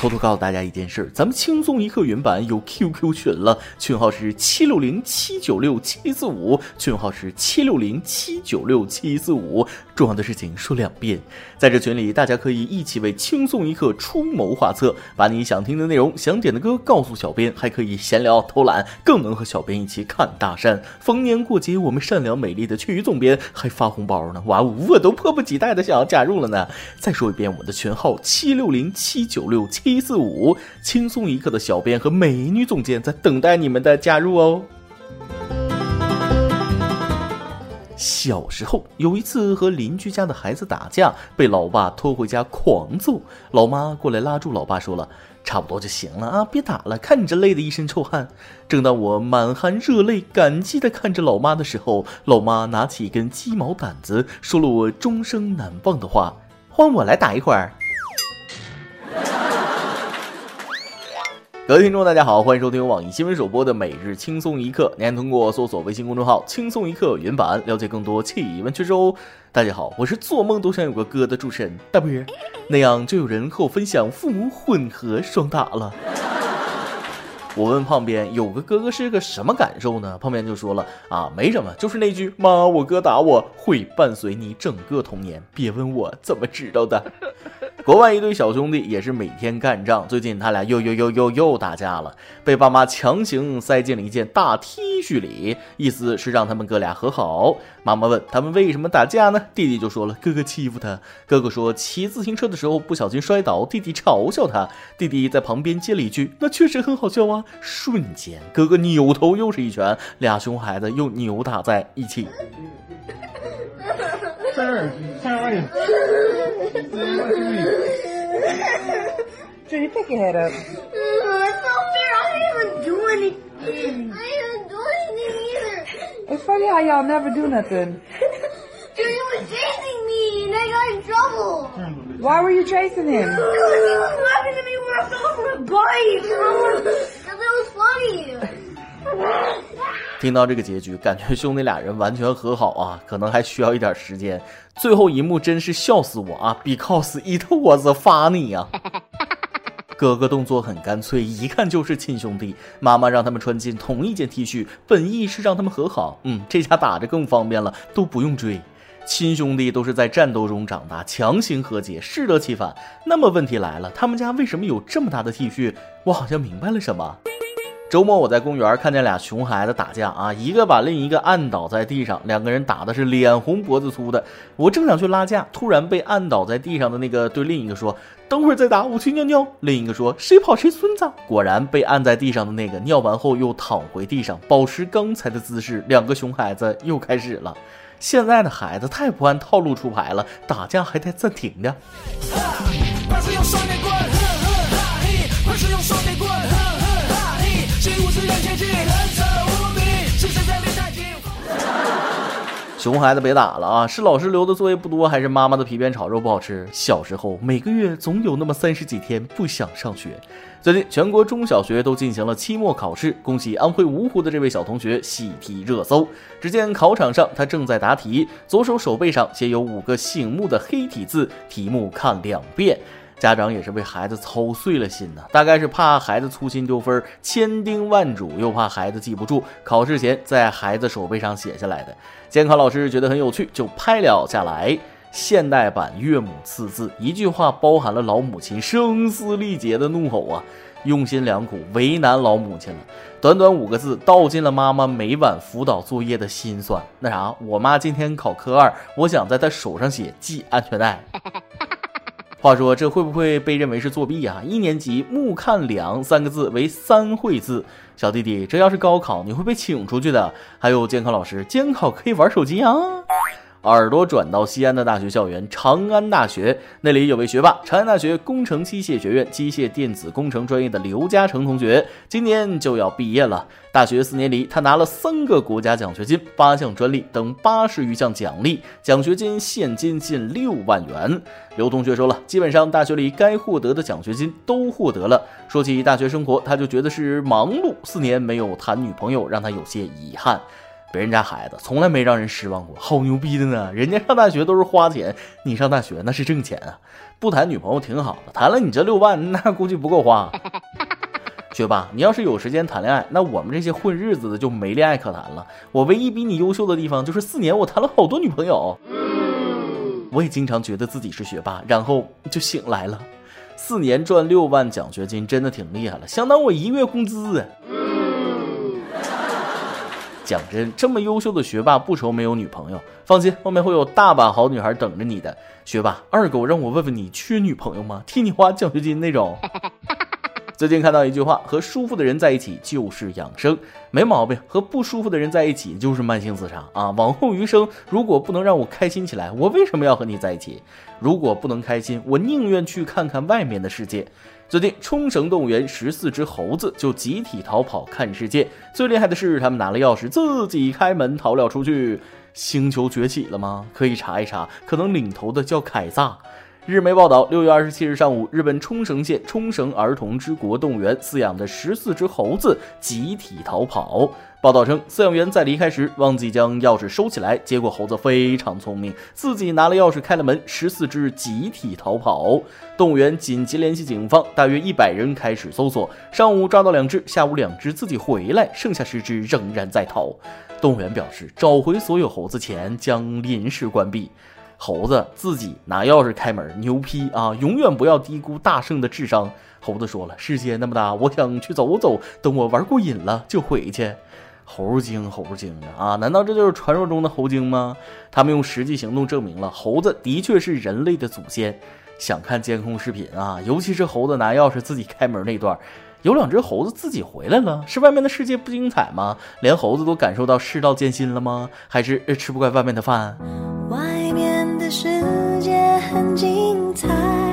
偷偷告诉大家一件事，咱们轻松一刻原版有 QQ 群了，群号是七六零七九六七四五，群号是七六零七九六七四五。重要的事情说两遍，在这群里，大家可以一起为轻松一刻出谋划策，把你想听的内容、想点的歌告诉小编，还可以闲聊偷懒，更能和小编一起看大山。逢年过节，我们善良美丽的曲总编还发红包呢，哇，我都迫不及待的想要加入了呢。再说一遍，我们的群号七六零七九六七四五，轻松一刻的小编和美女总监在等待你们的加入哦。小时候有一次和邻居家的孩子打架，被老爸拖回家狂揍。老妈过来拉住老爸，说了：“差不多就行了啊，别打了。看你这累的一身臭汗。”正当我满含热泪，感激的看着老妈的时候，老妈拿起一根鸡毛掸子，说了我终生难忘的话：“换我来打一会儿。”各位听众，大家好，欢迎收听网易新闻首播的每日轻松一刻。您还通过搜索微信公众号“轻松一刻”原版了解更多气温趋势哦。大家好，我是做梦都想有个哥的主持人大波，那样就有人和我分享父母混合双打了。我问胖边有个哥哥是个什么感受呢？胖边就说了啊，没什么，就是那句妈，我哥打我会伴随你整个童年。别问我怎么知道的。国外一对小兄弟也是每天干仗，最近他俩又又又又又打架了，被爸妈强行塞进了一件大 T 恤里，意思是让他们哥俩和好。妈妈问他们为什么打架呢？弟弟就说了哥哥欺负他。哥哥说骑自行车的时候不小心摔倒，弟弟嘲笑他。弟弟在旁边接了一句：“那确实很好笑啊。”瞬间，哥哥扭头又是一拳，俩熊孩子又扭打在一起。Jenny, pick your head up. That's not fair. I didn't even do anything. I didn't do anything either. It's funny how y'all never do nothing. Jenny was chasing me and I got in trouble. Why were you chasing him? Because he was laughing at me when I fell from a bike. Because it was funny. 听到这个结局，感觉兄弟俩人完全和好啊，可能还需要一点时间。最后一幕真是笑死我啊！Because it was funny 啊！哥哥动作很干脆，一看就是亲兄弟。妈妈让他们穿进同一件 T 恤，本意是让他们和好。嗯，这下打着更方便了，都不用追。亲兄弟都是在战斗中长大，强行和解，适得其反。那么问题来了，他们家为什么有这么大的 T 恤？我好像明白了什么。周末我在公园看见俩熊孩子打架啊，一个把另一个按倒在地上，两个人打的是脸红脖子粗的。我正想去拉架，突然被按倒在地上的那个对另一个说：“等会儿再打，我去尿尿。”另一个说：“谁跑谁孙子。”果然被按在地上的那个尿完后又躺回地上，保持刚才的姿势。两个熊孩子又开始了。现在的孩子太不按套路出牌了，打架还得暂停的。熊孩子别打了啊！是老师留的作业不多，还是妈妈的皮鞭炒肉不好吃？小时候每个月总有那么三十几天不想上学。最近全国中小学都进行了期末考试，恭喜安徽芜湖的这位小同学喜提热搜。只见考场上他正在答题，左手手背上写有五个醒目的黑体字，题目看两遍。家长也是为孩子操碎了心呐，大概是怕孩子粗心丢分，千叮万嘱，又怕孩子记不住，考试前在孩子手背上写下来的。监考老师觉得很有趣，就拍了下来。现代版岳母刺字，一句话包含了老母亲声嘶力竭的怒吼啊！用心良苦，为难老母亲了。短短五个字，道尽了妈妈每晚辅导作业的心酸。那啥，我妈今天考科二，我想在她手上写系安全带。话说这会不会被认为是作弊啊？一年级目看两三个字为三会字，小弟弟，这要是高考，你会被请出去的。还有监考老师，监考可以玩手机啊。耳朵转到西安的大学校园，长安大学那里有位学霸，长安大学工程机械学院机械电子工程专业的刘嘉诚同学，今年就要毕业了。大学四年里，他拿了三个国家奖学金、八项专利等八十余项奖励，奖学金现金近六万元。刘同学说了，基本上大学里该获得的奖学金都获得了。说起大学生活，他就觉得是忙碌，四年没有谈女朋友，让他有些遗憾。别人家孩子从来没让人失望过，好牛逼的呢！人家上大学都是花钱，你上大学那是挣钱啊！不谈女朋友挺好的，谈了你这六万，那估计不够花。学霸，你要是有时间谈恋爱，那我们这些混日子的就没恋爱可谈了。我唯一比你优秀的地方就是四年我谈了好多女朋友。我也经常觉得自己是学霸，然后就醒来了。四年赚六万奖学金，真的挺厉害了，相当我一月工资！讲真，这么优秀的学霸不愁没有女朋友，放心，后面会有大把好女孩等着你的。学霸二狗，让我问问你，缺女朋友吗？替你花奖学金那种。最近看到一句话，和舒服的人在一起就是养生，没毛病。和不舒服的人在一起就是慢性自杀啊！往后余生，如果不能让我开心起来，我为什么要和你在一起？如果不能开心，我宁愿去看看外面的世界。最近，冲绳动物园十四只猴子就集体逃跑看世界。最厉害的是，他们拿了钥匙自己开门逃了出去。星球崛起了吗？可以查一查，可能领头的叫凯撒。日媒报道，六月二十七日上午，日本冲绳县冲绳儿童之国动物园饲养的十四只猴子集体逃跑。报道称，饲养员在离开时忘记将钥匙收起来，结果猴子非常聪明，自己拿了钥匙开了门，十四只集体逃跑。动物园紧急联系警方，大约一百人开始搜索。上午抓到两只，下午两只自己回来，剩下十只仍然在逃。动物园表示，找回所有猴子前将临时关闭。猴子自己拿钥匙开门，牛批啊！永远不要低估大圣的智商。猴子说了，世界那么大，我想去走走，等我玩过瘾了就回去。猴精，猴精的啊！难道这就是传说中的猴精吗？他们用实际行动证明了猴子的确是人类的祖先。想看监控视频啊？尤其是猴子拿钥匙自己开门那段，有两只猴子自己回来了，是外面的世界不精彩吗？连猴子都感受到世道艰辛了吗？还是吃不惯外面的饭？外面的世界很精彩。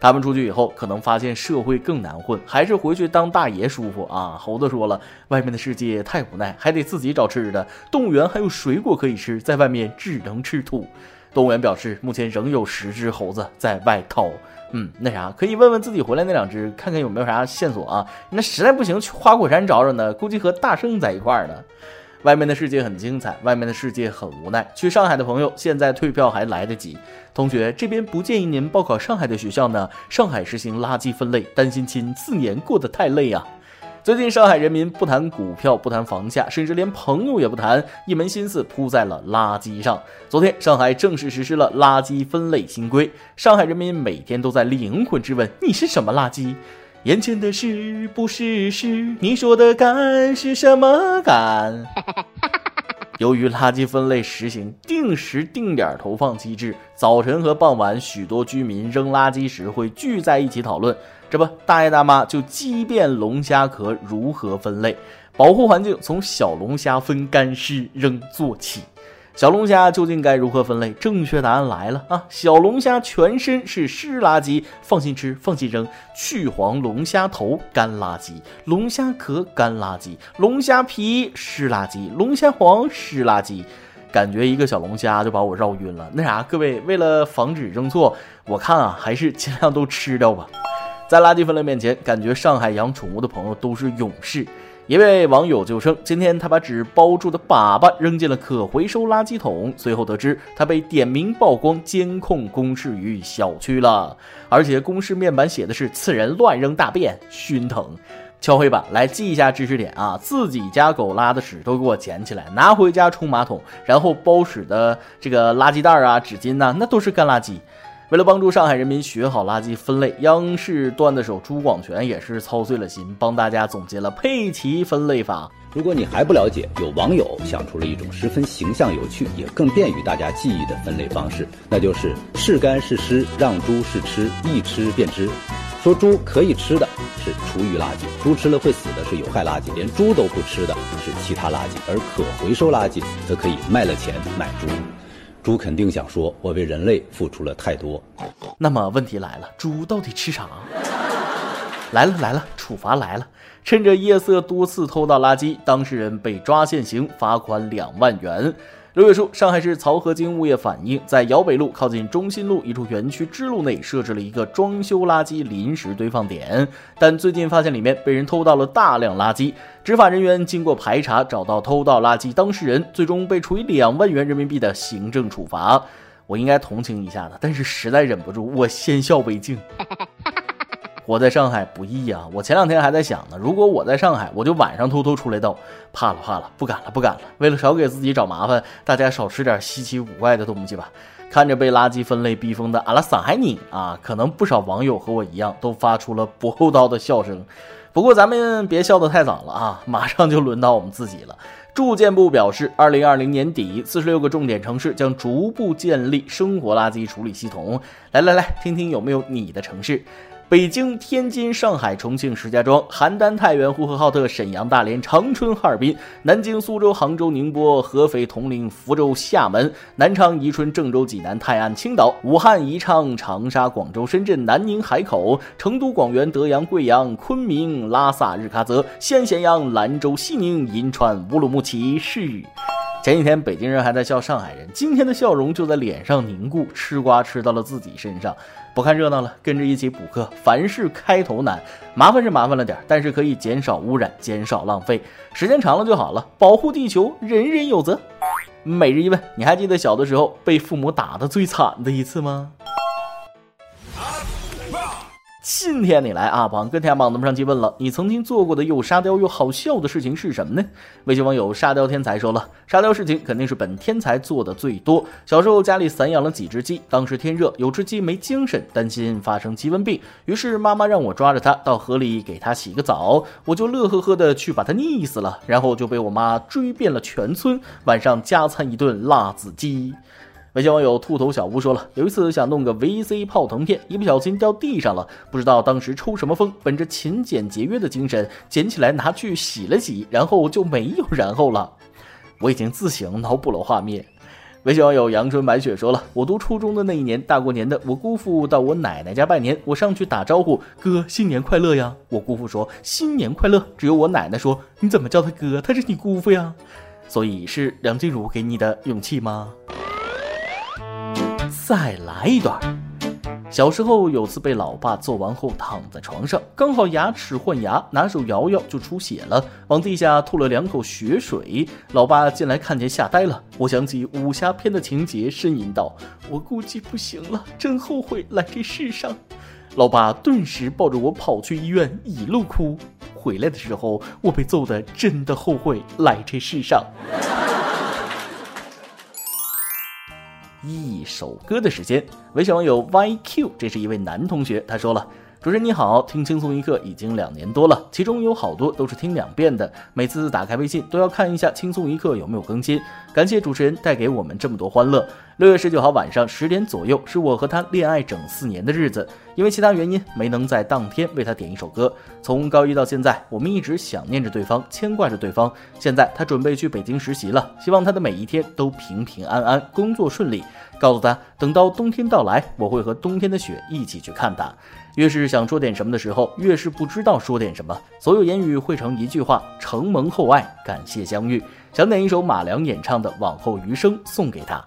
他们出去以后，可能发现社会更难混，还是回去当大爷舒服啊。猴子说了，外面的世界太无奈，还得自己找吃的。动物园还有水果可以吃，在外面只能吃土。动物园表示，目前仍有十只猴子在外逃。嗯，那啥，可以问问自己回来那两只，看看有没有啥线索啊。那实在不行，去花果山找找呢，估计和大圣在一块儿呢。外面的世界很精彩，外面的世界很无奈。去上海的朋友，现在退票还来得及。同学，这边不建议您报考上海的学校呢。上海实行垃圾分类，担心亲四年过得太累啊。最近上海人民不谈股票，不谈房价，甚至连朋友也不谈，一门心思扑在了垃圾上。昨天，上海正式实施了垃圾分类新规，上海人民每天都在灵魂质问：你是什么垃圾？眼前的事不是事，你说的干是什么干？由于垃圾分类实行定时定点投放机制，早晨和傍晚许多居民扔垃圾时会聚在一起讨论。这不，大爷大妈就激辩龙虾壳如何分类，保护环境从小龙虾分干湿扔做起。小龙虾究竟该如何分类？正确答案来了啊！小龙虾全身是湿垃圾，放心吃，放心扔。去黄龙虾头干垃圾，龙虾壳干垃圾，龙虾皮湿垃圾，龙虾黄湿垃圾。感觉一个小龙虾就把我绕晕了。那啥，各位为了防止扔错，我看啊，还是尽量都吃掉吧。在垃圾分类面前，感觉上海养宠物的朋友都是勇士。一位网友就称，今天他把纸包住的粑粑扔进了可回收垃圾桶，随后得知他被点名曝光监控公示于小区了，而且公示面板写的是“此人乱扔大便，熏疼”。敲黑板来记一下知识点啊！自己家狗拉的屎都给我捡起来，拿回家冲马桶，然后包屎的这个垃圾袋啊、纸巾呐，那都是干垃圾。为了帮助上海人民学好垃圾分类，央视段子手朱广权也是操碎了心，帮大家总结了佩奇分类法。如果你还不了解，有网友想出了一种十分形象、有趣，也更便于大家记忆的分类方式，那就是是干是湿，让猪是吃，一吃便知。说猪可以吃的是厨余垃圾，猪吃了会死的是有害垃圾，连猪都不吃的是其他垃圾，而可回收垃圾则可以卖了钱买猪。猪肯定想说：“我为人类付出了太多。”那么问题来了，猪到底吃啥？来了来了，处罚来了！趁着夜色多次偷倒垃圾，当事人被抓现行，罚款两万元。六月初，上海市漕河泾物业反映，在姚北路靠近中心路一处园区支路内设置了一个装修垃圾临时堆放点，但最近发现里面被人偷盗了大量垃圾。执法人员经过排查，找到偷盗垃圾当事人，最终被处以两万元人民币的行政处罚。我应该同情一下的，但是实在忍不住，我先笑为敬。我在上海不易啊！我前两天还在想呢，如果我在上海，我就晚上偷偷出来盗。怕了怕了，不敢了不敢了。为了少给自己找麻烦，大家少吃点稀奇古怪的东西吧。看着被垃圾分类逼疯的阿拉桑海尼啊，可能不少网友和我一样，都发出了不厚道的笑声。不过咱们别笑得太早了啊，马上就轮到我们自己了。住建部表示，二零二零年底，四十六个重点城市将逐步建立生活垃圾处理系统。来来来，听听有没有你的城市。北京、天津、上海、重庆、石家庄、邯郸、太原、呼和浩特、沈阳、大连、长春、哈尔滨、南京、苏州、杭州、宁波、合肥、铜陵、福州、厦门、南昌、宜春、郑州、济南、泰安、青岛、武汉、宜昌、长沙、广州、深圳、南宁、海口、成都、广元、德阳、贵阳、昆明、拉萨、日喀则、西安、咸阳、兰州、西宁、银川、乌鲁木齐市。前几天北京人还在笑上海人，今天的笑容就在脸上凝固，吃瓜吃到了自己身上。不看热闹了，跟着一起补课。凡事开头难，麻烦是麻烦了点，但是可以减少污染，减少浪费，时间长了就好了。保护地球，人人有责。每日一问，你还记得小的时候被父母打的最惨的一次吗？今天你来啊，榜跟天榜子上去问了，你曾经做过的又沙雕又好笑的事情是什么呢？微信网友沙雕天才说了，沙雕事情肯定是本天才做的最多。小时候家里散养了几只鸡，当时天热，有只鸡没精神，担心发生鸡瘟病，于是妈妈让我抓着它到河里给它洗个澡，我就乐呵呵的去把它溺死了，然后就被我妈追遍了全村，晚上加餐一顿辣子鸡。微信网友兔头小屋说了，有一次想弄个 VC 泡腾片，一不小心掉地上了，不知道当时抽什么风，本着勤俭节约的精神，捡起来拿去洗了洗，然后就没有然后了。我已经自行脑补了画面。微信网友阳春白雪说了，我读初中的那一年大过年的，我姑父到我奶奶家拜年，我上去打招呼，哥新年快乐呀。我姑父说新年快乐，只有我奶奶说你怎么叫他哥，他是你姑父呀。所以是梁静茹给你的勇气吗？再来一段。小时候有次被老爸揍完后躺在床上，刚好牙齿换牙，拿手摇摇就出血了，往地下吐了两口血水。老爸进来看见吓呆了。我想起武侠片的情节，呻吟道：“我估计不行了，真后悔来这世上。”老爸顿时抱着我跑去医院，一路哭。回来的时候，我被揍的真的后悔来这世上。一首歌的时间，微信网友 YQ，这是一位男同学，他说了。主持人你好，听轻松一刻已经两年多了，其中有好多都是听两遍的。每次打开微信都要看一下轻松一刻有没有更新。感谢主持人带给我们这么多欢乐。六月十九号晚上十点左右，是我和他恋爱整四年的日子，因为其他原因没能在当天为他点一首歌。从高一到现在，我们一直想念着对方，牵挂着对方。现在他准备去北京实习了，希望他的每一天都平平安安，工作顺利。告诉他，等到冬天到来，我会和冬天的雪一起去看他。越是想说点什么的时候，越是不知道说点什么。所有言语汇成一句话：承蒙厚爱，感谢相遇。想点一首马良演唱的《往后余生》送给他。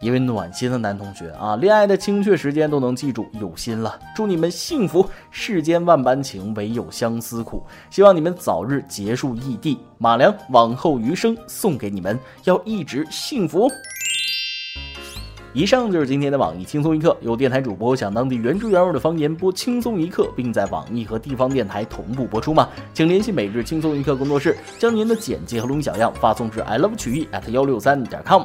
一位暖心的男同学啊，恋爱的精确时间都能记住，有心了。祝你们幸福，世间万般情，唯有相思苦。希望你们早日结束异地。马良《往后余生》送给你们，要一直幸福。以上就是今天的网易轻松一刻，有电台主播想当地原汁原味的方言播轻松一刻，并在网易和地方电台同步播出吗？请联系每日轻松一刻工作室，将您的简介和录音小样发送至 i love 曲艺 at 幺六三点 com。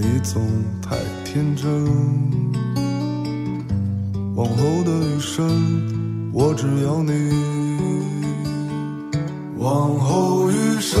你总太天真。往后的余生，我只要你。往后余生，